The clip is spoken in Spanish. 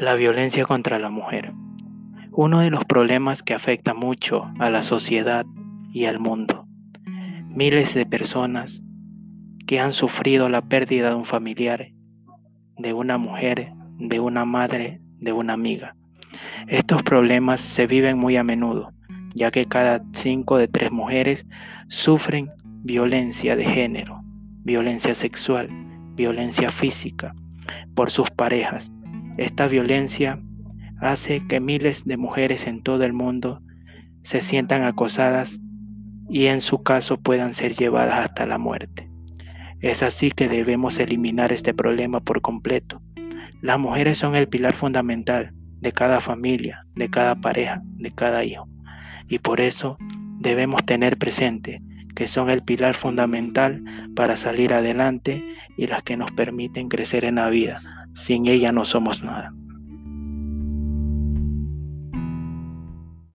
La violencia contra la mujer. Uno de los problemas que afecta mucho a la sociedad y al mundo. Miles de personas que han sufrido la pérdida de un familiar, de una mujer, de una madre, de una amiga. Estos problemas se viven muy a menudo, ya que cada cinco de tres mujeres sufren violencia de género, violencia sexual, violencia física por sus parejas esta violencia hace que miles de mujeres en todo el mundo se sientan acosadas y en su caso puedan ser llevadas hasta la muerte. Es así que debemos eliminar este problema por completo. Las mujeres son el pilar fundamental de cada familia, de cada pareja, de cada hijo. Y por eso debemos tener presente que son el pilar fundamental para salir adelante y las que nos permiten crecer en la vida. Sin ella no somos nada.